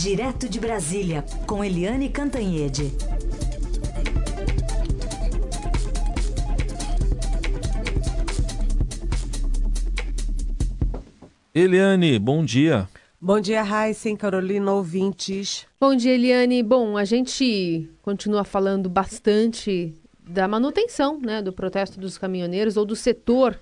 Direto de Brasília, com Eliane Cantanhede. Eliane, bom dia. Bom dia, Raíssen, Carolina, ouvintes. Bom dia, Eliane. Bom, a gente continua falando bastante da manutenção né, do protesto dos caminhoneiros ou do setor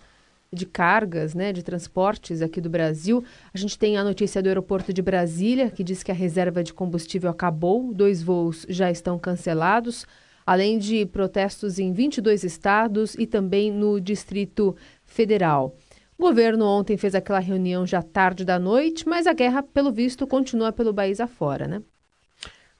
de cargas, né, de transportes aqui do Brasil. A gente tem a notícia do aeroporto de Brasília, que diz que a reserva de combustível acabou, dois voos já estão cancelados, além de protestos em 22 estados e também no Distrito Federal. O governo ontem fez aquela reunião já tarde da noite, mas a guerra, pelo visto, continua pelo país afora, né?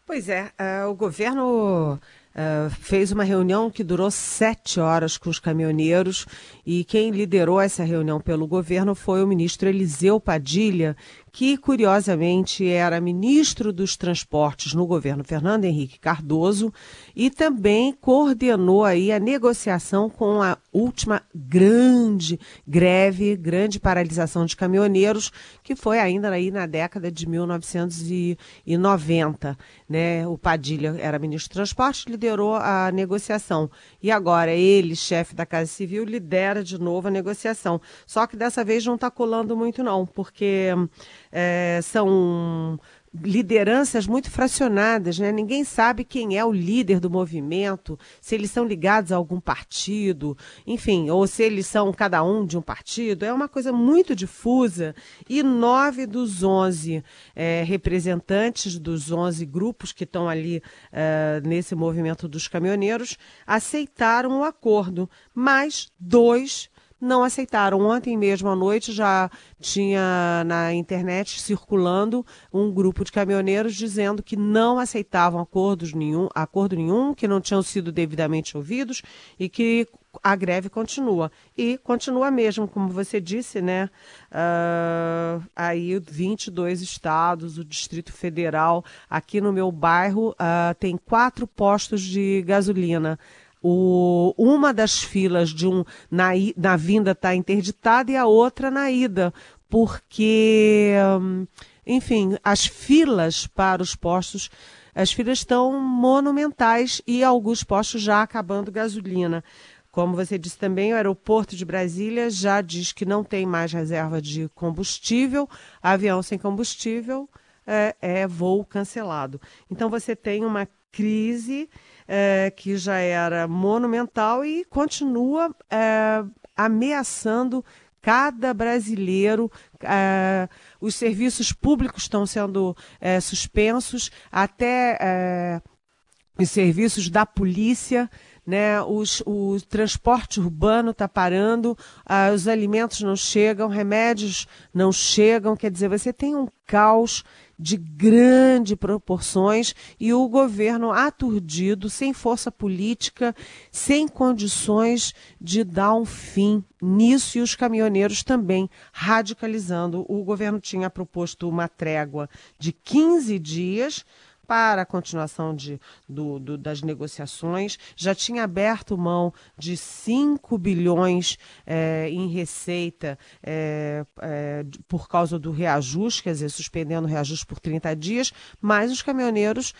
Pois é, uh, o governo Uh, fez uma reunião que durou sete horas com os caminhoneiros e quem liderou essa reunião pelo governo foi o ministro Eliseu Padilha, que curiosamente era ministro dos Transportes no governo Fernando Henrique Cardoso e também coordenou aí a negociação com a última grande greve, grande paralisação de caminhoneiros, que foi ainda aí na década de 1990, né? O Padilha era ministro do Transportes, liderou a negociação. E agora ele, chefe da Casa Civil, lidera de novo a negociação. Só que dessa vez não está colando muito não, porque é, são lideranças muito fracionadas, né? Ninguém sabe quem é o líder do movimento, se eles são ligados a algum partido, enfim, ou se eles são cada um de um partido. É uma coisa muito difusa. E nove dos onze é, representantes dos onze grupos que estão ali é, nesse movimento dos caminhoneiros aceitaram o acordo, mas dois não aceitaram. Ontem mesmo à noite já tinha na internet circulando um grupo de caminhoneiros dizendo que não aceitavam acordos nenhum, acordo nenhum, que não tinham sido devidamente ouvidos e que a greve continua. E continua mesmo, como você disse, né? Uh, aí 22 estados, o Distrito Federal, aqui no meu bairro, uh, tem quatro postos de gasolina. O, uma das filas de um na, na vinda está interditada e a outra na ida, porque, hum, enfim, as filas para os postos, as filas estão monumentais e alguns postos já acabando gasolina. Como você disse também, o aeroporto de Brasília já diz que não tem mais reserva de combustível, avião sem combustível é, é voo cancelado. Então você tem uma crise é, que já era monumental e continua é, ameaçando cada brasileiro. É, os serviços públicos estão sendo é, suspensos, até é, os serviços da polícia. Né, os, o transporte urbano está parando, ah, os alimentos não chegam, remédios não chegam, quer dizer, você tem um caos de grandes proporções e o governo aturdido, sem força política, sem condições de dar um fim nisso e os caminhoneiros também radicalizando. O governo tinha proposto uma trégua de 15 dias para a continuação de, do, do, das negociações, já tinha aberto mão de 5 bilhões é, em receita é, é, por causa do reajuste, quer dizer, suspendendo o reajuste por 30 dias, mas os caminhoneiros,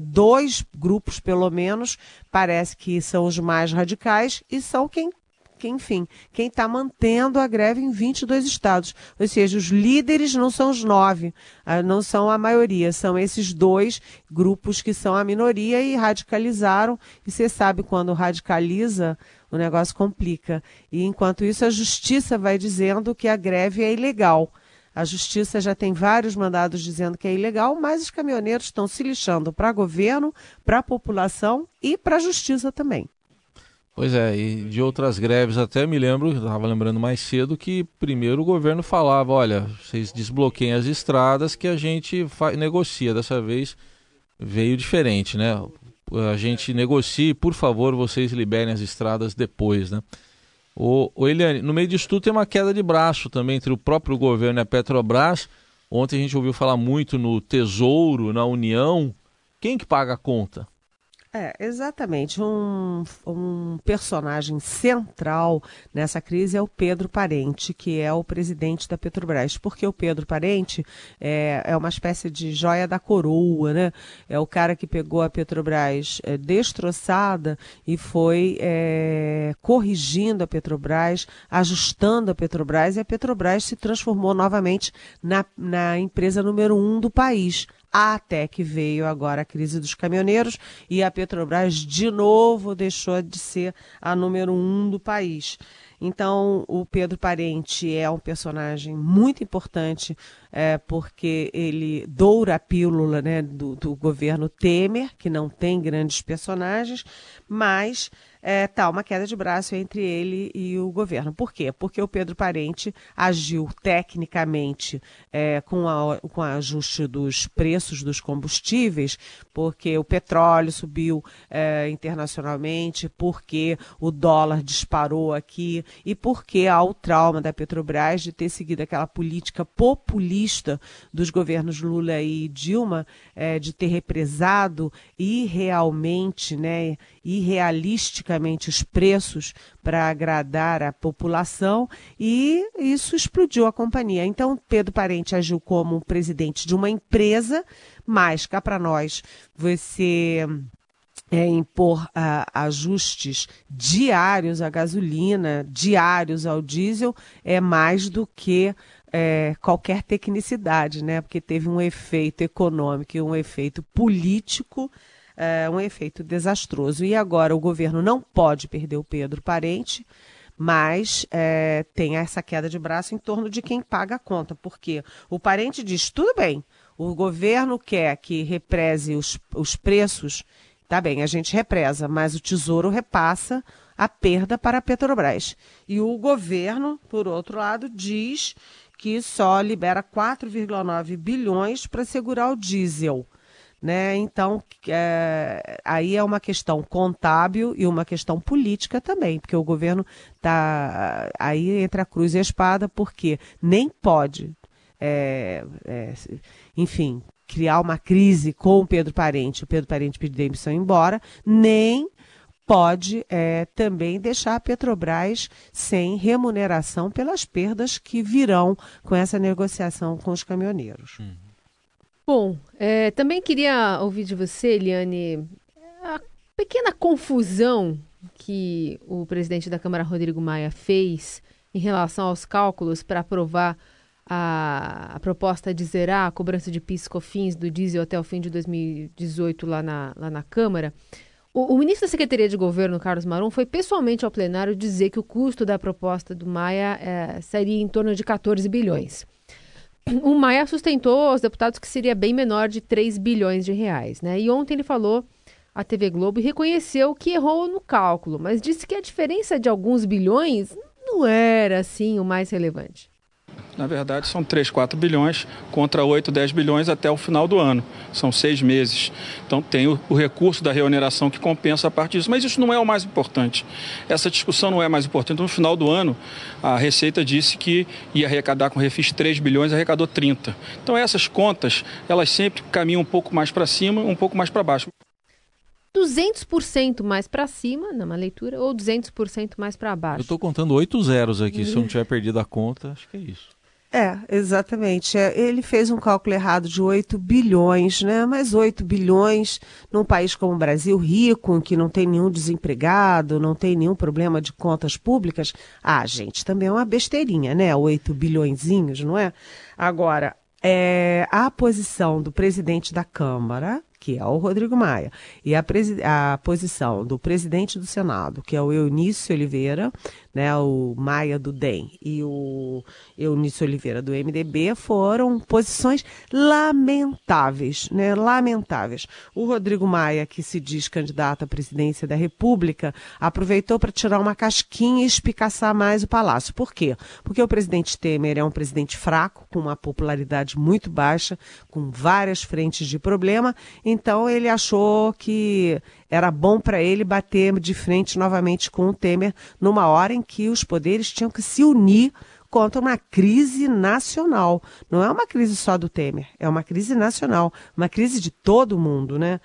dois grupos pelo menos, parece que são os mais radicais e são quem que, enfim, quem está mantendo a greve em 22 estados. Ou seja, os líderes não são os nove, ah, não são a maioria, são esses dois grupos que são a minoria e radicalizaram. E você sabe quando radicaliza, o negócio complica. E enquanto isso, a justiça vai dizendo que a greve é ilegal. A justiça já tem vários mandados dizendo que é ilegal, mas os caminhoneiros estão se lixando para governo, para a população e para a justiça também. Pois é, e de outras greves até me lembro, estava lembrando mais cedo, que primeiro o governo falava, olha, vocês desbloqueiem as estradas que a gente negocia. Dessa vez veio diferente, né? A gente negocie, por favor, vocês liberem as estradas depois, né? O, o Eliane, no meio disso tudo tem uma queda de braço também entre o próprio governo e a Petrobras. Ontem a gente ouviu falar muito no Tesouro, na União. Quem que paga a conta? É, exatamente. Um, um personagem central nessa crise é o Pedro Parente, que é o presidente da Petrobras. Porque o Pedro Parente é, é uma espécie de joia da coroa, né? É o cara que pegou a Petrobras é, destroçada e foi é, corrigindo a Petrobras, ajustando a Petrobras, e a Petrobras se transformou novamente na, na empresa número um do país até que veio agora a crise dos caminhoneiros e a Petrobras de novo deixou de ser a número um do país. Então, o Pedro Parente é um personagem muito importante, é, porque ele doura a pílula né, do, do governo Temer, que não tem grandes personagens, mas é, tá uma queda de braço entre ele e o governo. Por quê? Porque o Pedro Parente agiu tecnicamente é, com, a, com o ajuste dos preços dos combustíveis, porque o petróleo subiu é, internacionalmente, porque o dólar disparou aqui e porque há o trauma da Petrobras de ter seguido aquela política populista dos governos Lula e Dilma, é, de ter represado irrealmente, né, irrealisticamente os preços para agradar a população e isso explodiu a companhia. Então, Pedro Parente agiu como presidente de uma empresa, mas cá para nós, você é, impor uh, ajustes diários à gasolina, diários ao diesel, é mais do que é, qualquer tecnicidade, né? Porque teve um efeito econômico e um efeito político é, um efeito desastroso. E agora o governo não pode perder o Pedro Parente, mas é, tem essa queda de braço em torno de quem paga a conta, porque o parente diz: tudo bem, o governo quer que represe os, os preços, tá bem, a gente represa, mas o tesouro repassa a perda para a Petrobras. E o governo, por outro lado, diz que só libera 4,9 bilhões para segurar o diesel. Né? Então, é, aí é uma questão contábil e uma questão política também, porque o governo está aí entre a cruz e a espada, porque nem pode, é, é, enfim, criar uma crise com o Pedro Parente, o Pedro Parente pedir demissão embora, nem pode é, também deixar a Petrobras sem remuneração pelas perdas que virão com essa negociação com os caminhoneiros. Hum. Bom, é, também queria ouvir de você, Eliane, a pequena confusão que o presidente da Câmara, Rodrigo Maia, fez em relação aos cálculos para aprovar a, a, proposta de zerar a cobrança de PIS COFINS do diesel até o fim de 2018 lá na, lá na Câmara. O, o, ministro da Secretaria de Governo, Carlos Marum, foi pessoalmente ao plenário dizer que o custo da proposta do Maia é, seria em torno de 14 bilhões o Maia sustentou aos deputados que seria bem menor de 3 bilhões de reais. Né? E ontem ele falou à TV Globo e reconheceu que errou no cálculo, mas disse que a diferença de alguns bilhões não era assim o mais relevante. Na verdade, são 3, 4 bilhões contra 8, 10 bilhões até o final do ano. São seis meses. Então, tem o, o, recurso da reoneração que compensa a parte disso. Mas isso não é o mais importante. Essa discussão não é mais importante. No final do ano, a Receita disse que ia arrecadar com refis 3 bilhões, arrecadou 30. Então, essas contas, elas sempre caminham um pouco mais para cima, um pouco mais para baixo. 200% mais para cima, numa leitura, ou 200% mais para baixo? Eu estou contando oito zeros aqui, se eu não tiver perdido a conta, acho que é isso. É, exatamente. É, ele fez um cálculo errado de 8 bilhões, né? Mas 8 bilhões num país como o Brasil, rico, que não tem nenhum desempregado, não tem nenhum problema de contas públicas. Ah, gente, também é uma besteirinha, né? 8 bilhõezinhos, não é? Agora, é, a posição do presidente da Câmara, que é o Rodrigo Maia, e a, a posição do presidente do Senado, que é o Eunício Oliveira, né, o Maia do DEM e o Eunício Oliveira do MDB, foram posições lamentáveis, né, lamentáveis. O Rodrigo Maia, que se diz candidato à presidência da República, aproveitou para tirar uma casquinha e espicaçar mais o palácio. Por quê? Porque o presidente Temer é um presidente fraco, com uma popularidade muito baixa, com várias frentes de problema, então ele achou que era bom para ele bater de frente novamente com o Temer numa hora em que os poderes tinham que se unir contra uma crise nacional. Não é uma crise só do Temer, é uma crise nacional, uma crise de todo mundo, né?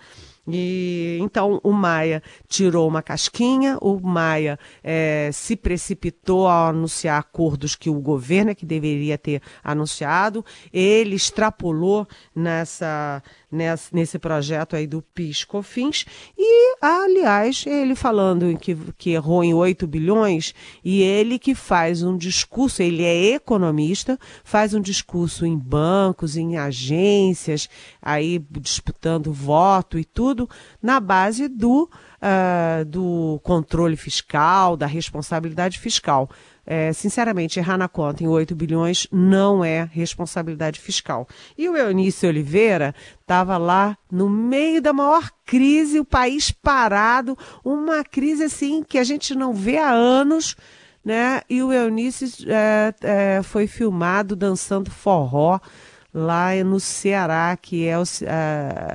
E então o Maia tirou uma casquinha, o Maia é, se precipitou ao anunciar acordos que o governo é que deveria ter anunciado. Ele extrapolou nessa, nessa nesse projeto aí do PIS/COFINS e, aliás, ele falando que, que errou em 8 bilhões e ele que faz um discurso, ele é economista, faz um discurso em bancos, em agências, aí disputando voto e tudo tudo na base do, uh, do controle fiscal, da responsabilidade fiscal. É, sinceramente, errar na conta em 8 bilhões não é responsabilidade fiscal. E o Eunício Oliveira estava lá no meio da maior crise, o país parado, uma crise assim que a gente não vê há anos. Né? E o Eunício é, é, foi filmado dançando forró lá no Ceará, que é o,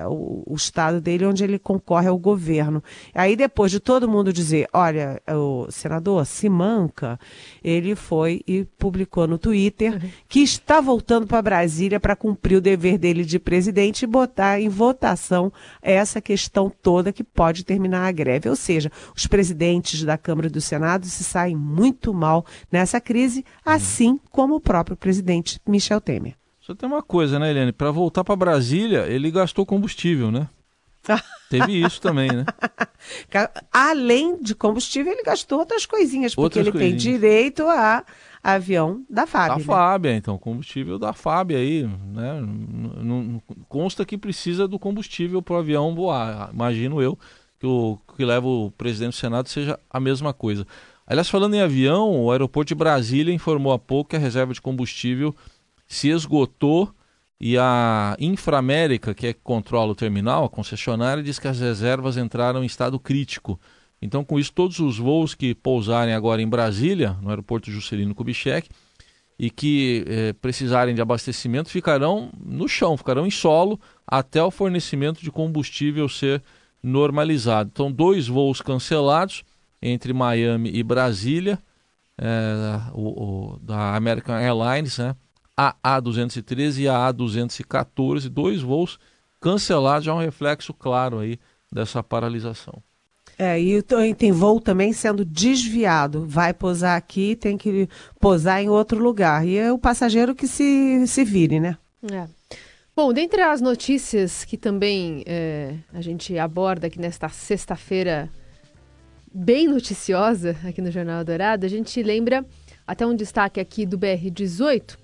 o, o, estado dele onde ele concorre ao governo. Aí depois de todo mundo dizer, olha, o senador se manca, ele foi e publicou no Twitter uhum. que está voltando para Brasília para cumprir o dever dele de presidente e botar em votação essa questão toda que pode terminar a greve. Ou seja, os presidentes da Câmara e do Senado se saem muito mal nessa crise, uhum. assim como o próprio presidente Michel Temer. Só tem uma coisa, né, Eliane? Para voltar para Brasília, ele gastou combustível, né? Teve isso também, né? Além de combustível, ele gastou outras coisinhas, porque outras ele coisinhas. tem direito a avião da FAB. Da né? É, então, combustível da FAB aí, né? Não, não, consta que precisa do combustível para o avião voar. Imagino eu que o que leva o presidente do Senado seja a mesma coisa. Aliás, falando em avião, o aeroporto de Brasília informou há pouco que a reserva de combustível se esgotou e a Inframérica, que é que controla o terminal, a concessionária, diz que as reservas entraram em estado crítico. Então, com isso, todos os voos que pousarem agora em Brasília, no aeroporto Juscelino Kubitschek, e que eh, precisarem de abastecimento ficarão no chão, ficarão em solo até o fornecimento de combustível ser normalizado. Então, dois voos cancelados entre Miami e Brasília, eh, o, o, da American Airlines, né? A A213 e a A214, dois voos cancelados, já é um reflexo claro aí dessa paralisação. É, e tem voo também sendo desviado. Vai posar aqui, tem que posar em outro lugar. E é o passageiro que se, se vire, né? É. Bom, dentre as notícias que também é, a gente aborda aqui nesta sexta-feira, bem noticiosa aqui no Jornal Dourado, a gente lembra até um destaque aqui do BR-18,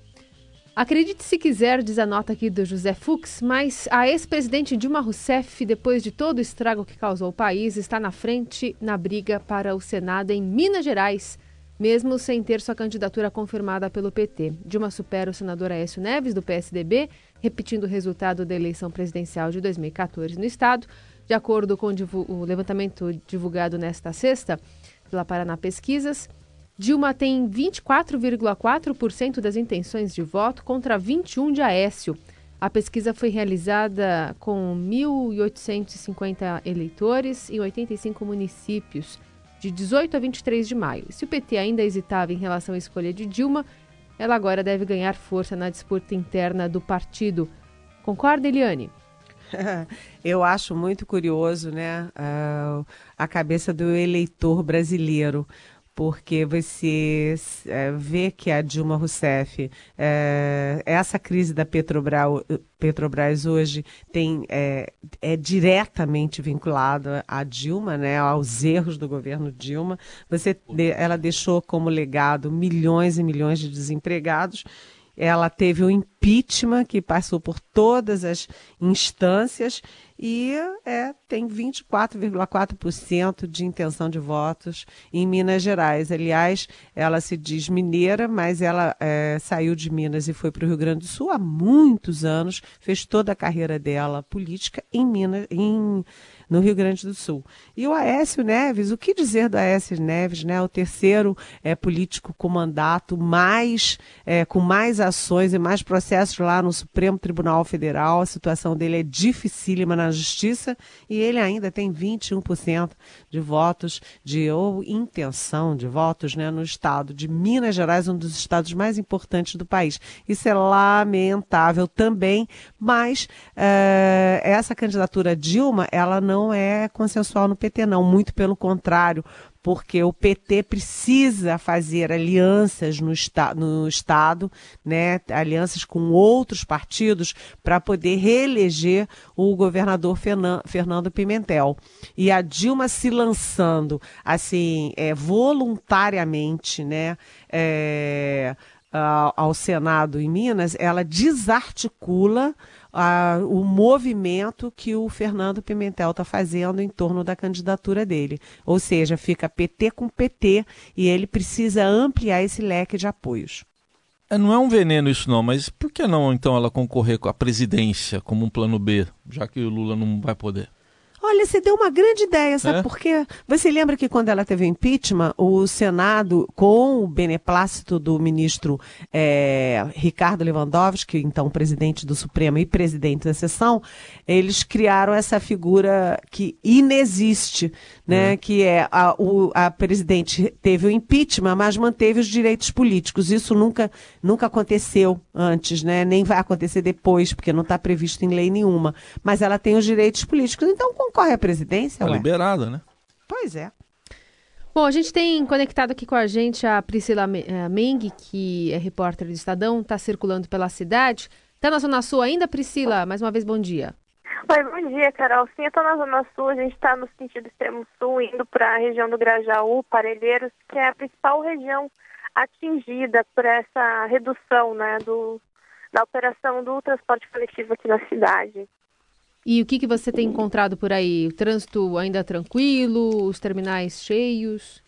Acredite se quiser, diz a nota aqui do José Fux, mas a ex-presidente Dilma Rousseff, depois de todo o estrago que causou ao país, está na frente na briga para o Senado em Minas Gerais, mesmo sem ter sua candidatura confirmada pelo PT. Dilma supera o senador Aécio Neves, do PSDB, repetindo o resultado da eleição presidencial de 2014 no estado. De acordo com o levantamento divulgado nesta sexta pela Paraná Pesquisas, Dilma tem 24,4% das intenções de voto contra 21 de Aécio. A pesquisa foi realizada com 1.850 eleitores em 85 municípios, de 18 a 23 de maio. Se o PT ainda hesitava em relação à escolha de Dilma, ela agora deve ganhar força na disputa interna do partido. Concorda, Eliane? Eu acho muito curioso, né, a cabeça do eleitor brasileiro porque você é, vê que a Dilma Rousseff, é, essa crise da Petrobras, Petrobras hoje tem, é, é diretamente vinculada à Dilma, né, aos erros do governo Dilma. Você, ela deixou como legado milhões e milhões de desempregados ela teve o impeachment que passou por todas as instâncias e é, tem 24,4% de intenção de votos em Minas Gerais. Aliás, ela se diz mineira, mas ela é, saiu de Minas e foi para o Rio Grande do Sul há muitos anos, fez toda a carreira dela política em Minas, em no Rio Grande do Sul. E o Aécio Neves, o que dizer do Aécio Neves, né? O terceiro é, político com mandato, mais, é, com mais ações e mais processos lá no Supremo Tribunal Federal. A situação dele é dificílima na justiça e ele ainda tem 21% de votos de ou intenção de votos né, no estado de Minas Gerais, um dos estados mais importantes do país. Isso é lamentável também, mas uh, essa candidatura Dilma, ela não é consensual no PT, não, muito pelo contrário porque o PT precisa fazer alianças no, esta no Estado, né, alianças com outros partidos, para poder reeleger o governador Fernando Pimentel. E a Dilma se lançando assim, é, voluntariamente, né, é, ao Senado em Minas, ela desarticula o movimento que o Fernando Pimentel está fazendo em torno da candidatura dele. Ou seja, fica PT com PT e ele precisa ampliar esse leque de apoios. É, não é um veneno isso não, mas por que não então ela concorrer com a presidência como um plano B, já que o Lula não vai poder? Olha, você deu uma grande ideia, sabe é? por quê? Você lembra que quando ela teve o impeachment, o Senado, com o beneplácito do ministro é, Ricardo Lewandowski, então presidente do Supremo e presidente da sessão, eles criaram essa figura que inexiste, né? É. Que é a, o, a presidente teve o impeachment, mas manteve os direitos políticos. Isso nunca, nunca aconteceu antes, né? Nem vai acontecer depois, porque não está previsto em lei nenhuma. Mas ela tem os direitos políticos. Então, com concorre à presidência, Tá liberada, né? Pois é. Bom, a gente tem conectado aqui com a gente a Priscila eh, Meng, que é repórter do Estadão, está circulando pela cidade. Está na Zona Sul ainda, Priscila? Mais uma vez, bom dia. Oi, bom dia, Carol. Sim, eu estou na Zona Sul, a gente está no sentido extremo sul, indo para a região do Grajaú, Parelheiros, que é a principal região atingida por essa redução né, do, da operação do transporte coletivo aqui na cidade. E o que, que você tem encontrado por aí? O trânsito ainda tranquilo? Os terminais cheios?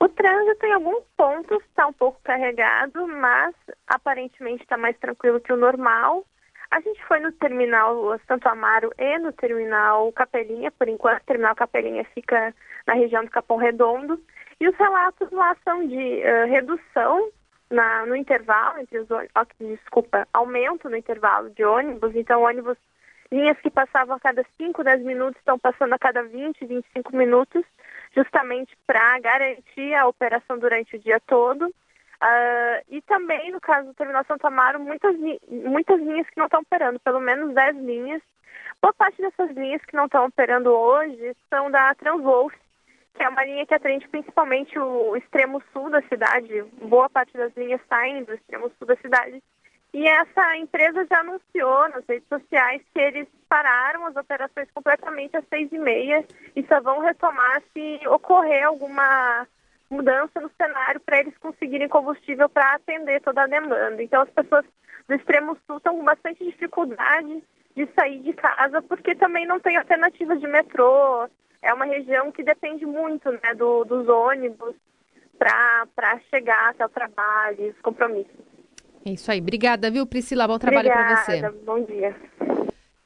O trânsito em alguns pontos está um pouco carregado, mas aparentemente está mais tranquilo que o normal. A gente foi no terminal Santo Amaro e no terminal Capelinha, por enquanto o terminal Capelinha fica na região do Capão Redondo. E os relatos lá são de uh, redução na, no intervalo entre os ônibus, desculpa, aumento no intervalo de ônibus, então ônibus Linhas que passavam a cada 5, 10 minutos estão passando a cada 20, 25 minutos, justamente para garantir a operação durante o dia todo. Uh, e também, no caso do Terminal Santo Amaro, muitas, muitas linhas que não estão operando, pelo menos 10 linhas. Boa parte dessas linhas que não estão operando hoje são da Transwolf, que é uma linha que atende principalmente o extremo sul da cidade. Boa parte das linhas saem do extremo sul da cidade e essa empresa já anunciou nas redes sociais que eles pararam as operações completamente às seis e meia e só vão retomar se ocorrer alguma mudança no cenário para eles conseguirem combustível para atender toda a demanda. Então as pessoas do extremo sul estão com bastante dificuldade de sair de casa porque também não tem alternativa de metrô. É uma região que depende muito né, do, dos ônibus para chegar até o trabalho, os compromissos. É isso aí. Obrigada, viu, Priscila? Bom trabalho para você. Bom dia.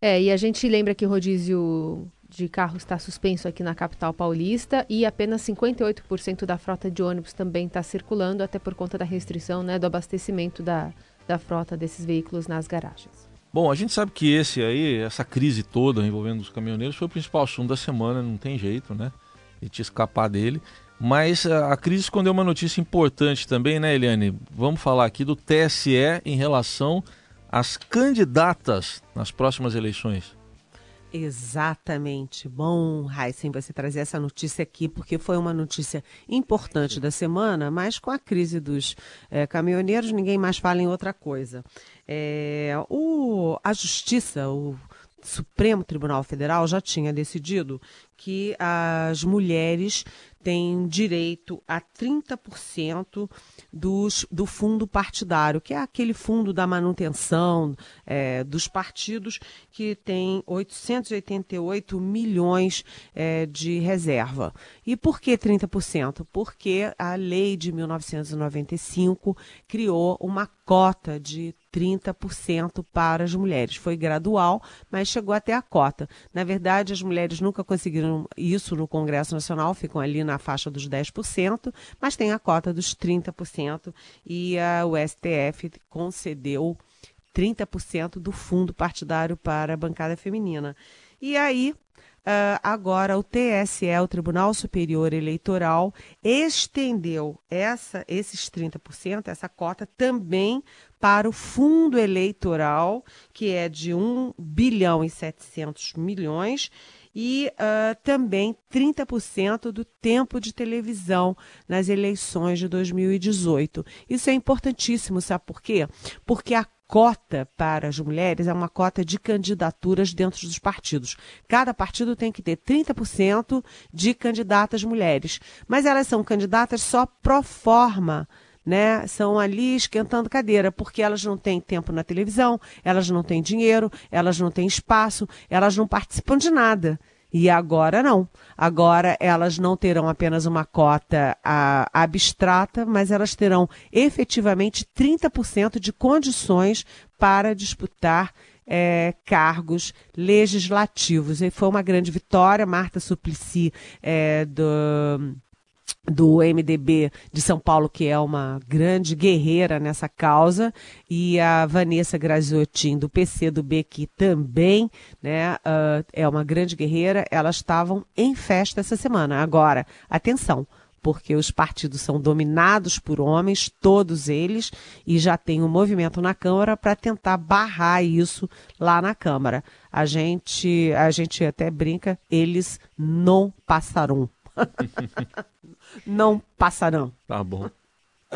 É, e a gente lembra que o rodízio de carro está suspenso aqui na capital paulista e apenas 58% da frota de ônibus também está circulando, até por conta da restrição né, do abastecimento da, da frota desses veículos nas garagens. Bom, a gente sabe que esse aí, essa crise toda envolvendo os caminhoneiros foi o principal assunto da semana, não tem jeito, né? A gente escapar dele. Mas a crise escondeu uma notícia importante também, né, Eliane? Vamos falar aqui do TSE em relação às candidatas nas próximas eleições. Exatamente. Bom, Heisen, você trazer essa notícia aqui, porque foi uma notícia importante da semana, mas com a crise dos é, caminhoneiros, ninguém mais fala em outra coisa. É, o, a Justiça, o Supremo Tribunal Federal, já tinha decidido que as mulheres tem direito a 30% dos, do fundo partidário, que é aquele fundo da manutenção é, dos partidos que tem 888 milhões é, de reserva. E por que 30%? Porque a lei de 1995 criou uma cota de 30% para as mulheres. Foi gradual, mas chegou até a cota. Na verdade, as mulheres nunca conseguiram isso no Congresso Nacional, ficam ali na faixa dos 10%, mas tem a cota dos 30% e a, o STF concedeu 30% do fundo partidário para a bancada feminina. E aí, Uh, agora, o TSE, o Tribunal Superior Eleitoral, estendeu essa, esses 30%, essa cota, também para o fundo eleitoral, que é de 1 bilhão e 700 milhões, e uh, também 30% do tempo de televisão nas eleições de 2018. Isso é importantíssimo, sabe por quê? Porque a cota para as mulheres é uma cota de candidaturas dentro dos partidos. Cada partido tem que ter 30% de candidatas mulheres, mas elas são candidatas só pro forma. Né, são ali esquentando cadeira, porque elas não têm tempo na televisão, elas não têm dinheiro, elas não têm espaço, elas não participam de nada. E agora não. Agora elas não terão apenas uma cota a, abstrata, mas elas terão efetivamente 30% de condições para disputar é, cargos legislativos. E foi uma grande vitória. Marta Suplicy, é, do do MDB de São Paulo, que é uma grande guerreira nessa causa, e a Vanessa Graziotin, do PC do B, que também né, uh, é uma grande guerreira, elas estavam em festa essa semana. Agora, atenção, porque os partidos são dominados por homens, todos eles, e já tem um movimento na Câmara para tentar barrar isso lá na Câmara. A gente, a gente até brinca, eles não passarão. não passarão. Tá bom.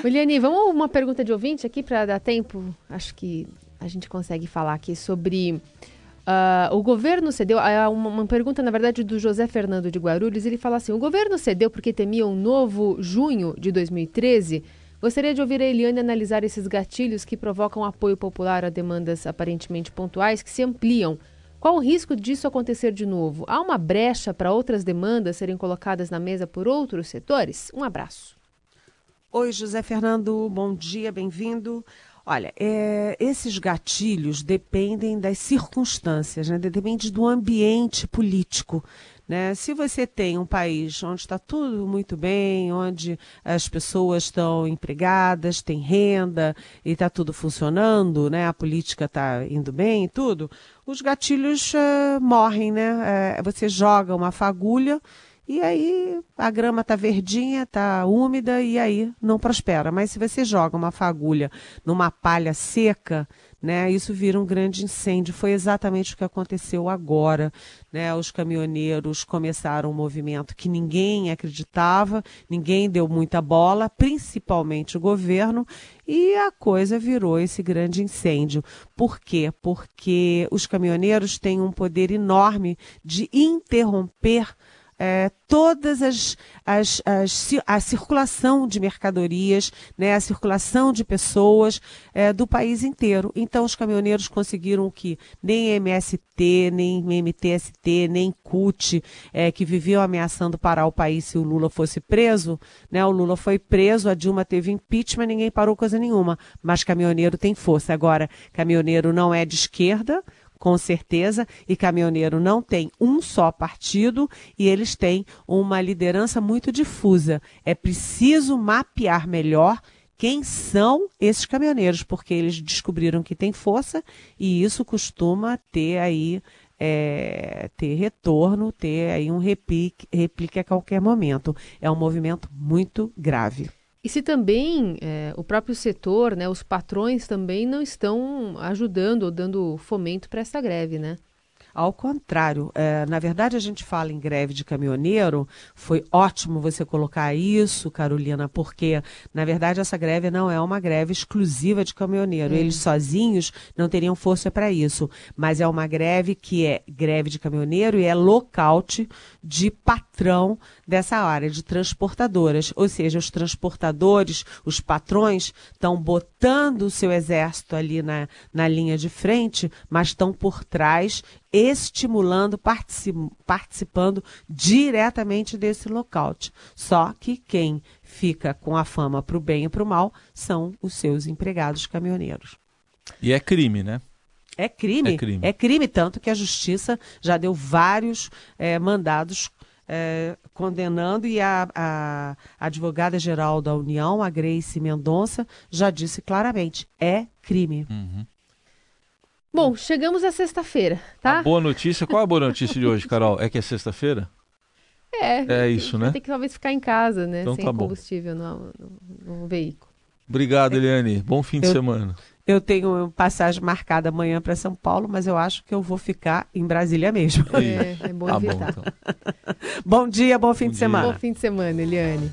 Eliane, vamos uma pergunta de ouvinte aqui para dar tempo. Acho que a gente consegue falar aqui sobre uh, o governo cedeu. Uh, uma, uma, pergunta, na verdade, do José Fernando de Guarulhos. Ele fala assim: o governo cedeu porque temia um novo junho de 2013. Gostaria de ouvir a Eliane analisar esses gatilhos que provocam apoio popular a demandas aparentemente pontuais que se ampliam qual o risco disso acontecer de novo? Há uma brecha para outras demandas serem colocadas na mesa por outros setores? Um abraço. Oi, José Fernando, bom dia, bem-vindo. Olha, é, esses gatilhos dependem das circunstâncias, né? depende do ambiente político. Né? Se você tem um país onde está tudo muito bem, onde as pessoas estão empregadas, têm renda e está tudo funcionando, né? a política está indo bem e tudo, os gatilhos uh, morrem. Né? Uh, você joga uma fagulha e aí a grama está verdinha, está úmida e aí não prospera. Mas se você joga uma fagulha numa palha seca, né? Isso vira um grande incêndio. Foi exatamente o que aconteceu agora, né? Os caminhoneiros começaram um movimento que ninguém acreditava, ninguém deu muita bola, principalmente o governo, e a coisa virou esse grande incêndio. Por quê? Porque os caminhoneiros têm um poder enorme de interromper é, todas as, as, as, a circulação de mercadorias, né, a circulação de pessoas é, do país inteiro. Então, os caminhoneiros conseguiram que nem MST, nem MTST, nem CUT, é, que viviam ameaçando parar o país se o Lula fosse preso, né, o Lula foi preso, a Dilma teve impeachment, ninguém parou coisa nenhuma. Mas caminhoneiro tem força. Agora, caminhoneiro não é de esquerda, com certeza, e caminhoneiro não tem um só partido e eles têm uma liderança muito difusa. É preciso mapear melhor quem são esses caminhoneiros, porque eles descobriram que tem força e isso costuma ter aí é, ter retorno, ter aí um replique, replique a qualquer momento. É um movimento muito grave. E se também é, o próprio setor, né, os patrões também não estão ajudando ou dando fomento para essa greve, né? Ao contrário, é, na verdade a gente fala em greve de caminhoneiro, foi ótimo você colocar isso, Carolina, porque na verdade essa greve não é uma greve exclusiva de caminhoneiro. Eles sozinhos não teriam força para isso, mas é uma greve que é greve de caminhoneiro e é lockout de patrão dessa área, de transportadoras. Ou seja, os transportadores, os patrões, estão botando o seu exército ali na, na linha de frente, mas estão por trás estimulando, participando diretamente desse lockout. Só que quem fica com a fama para o bem e para o mal são os seus empregados caminhoneiros. E é crime, né? É crime. É crime, é crime tanto que a justiça já deu vários é, mandados é, condenando e a, a, a advogada-geral da União, a Grace Mendonça, já disse claramente: é crime. Uhum. Bom, chegamos à sexta-feira, tá? A boa notícia, qual é a boa notícia de hoje, Carol? É que é sexta-feira? É. É isso, né? Tem que talvez ficar em casa, né? Então sem tá bom. combustível no, no- no veículo. Obrigado, Eliane. Bom fim de Eu- semana. Eu tenho passagem marcada amanhã para São Paulo, mas eu acho que eu vou ficar em Brasília mesmo. É, é bom Tá bom, evitar. então. bom dia, bom fim Bom de dia. semana. Bom fim de semana, Eliane.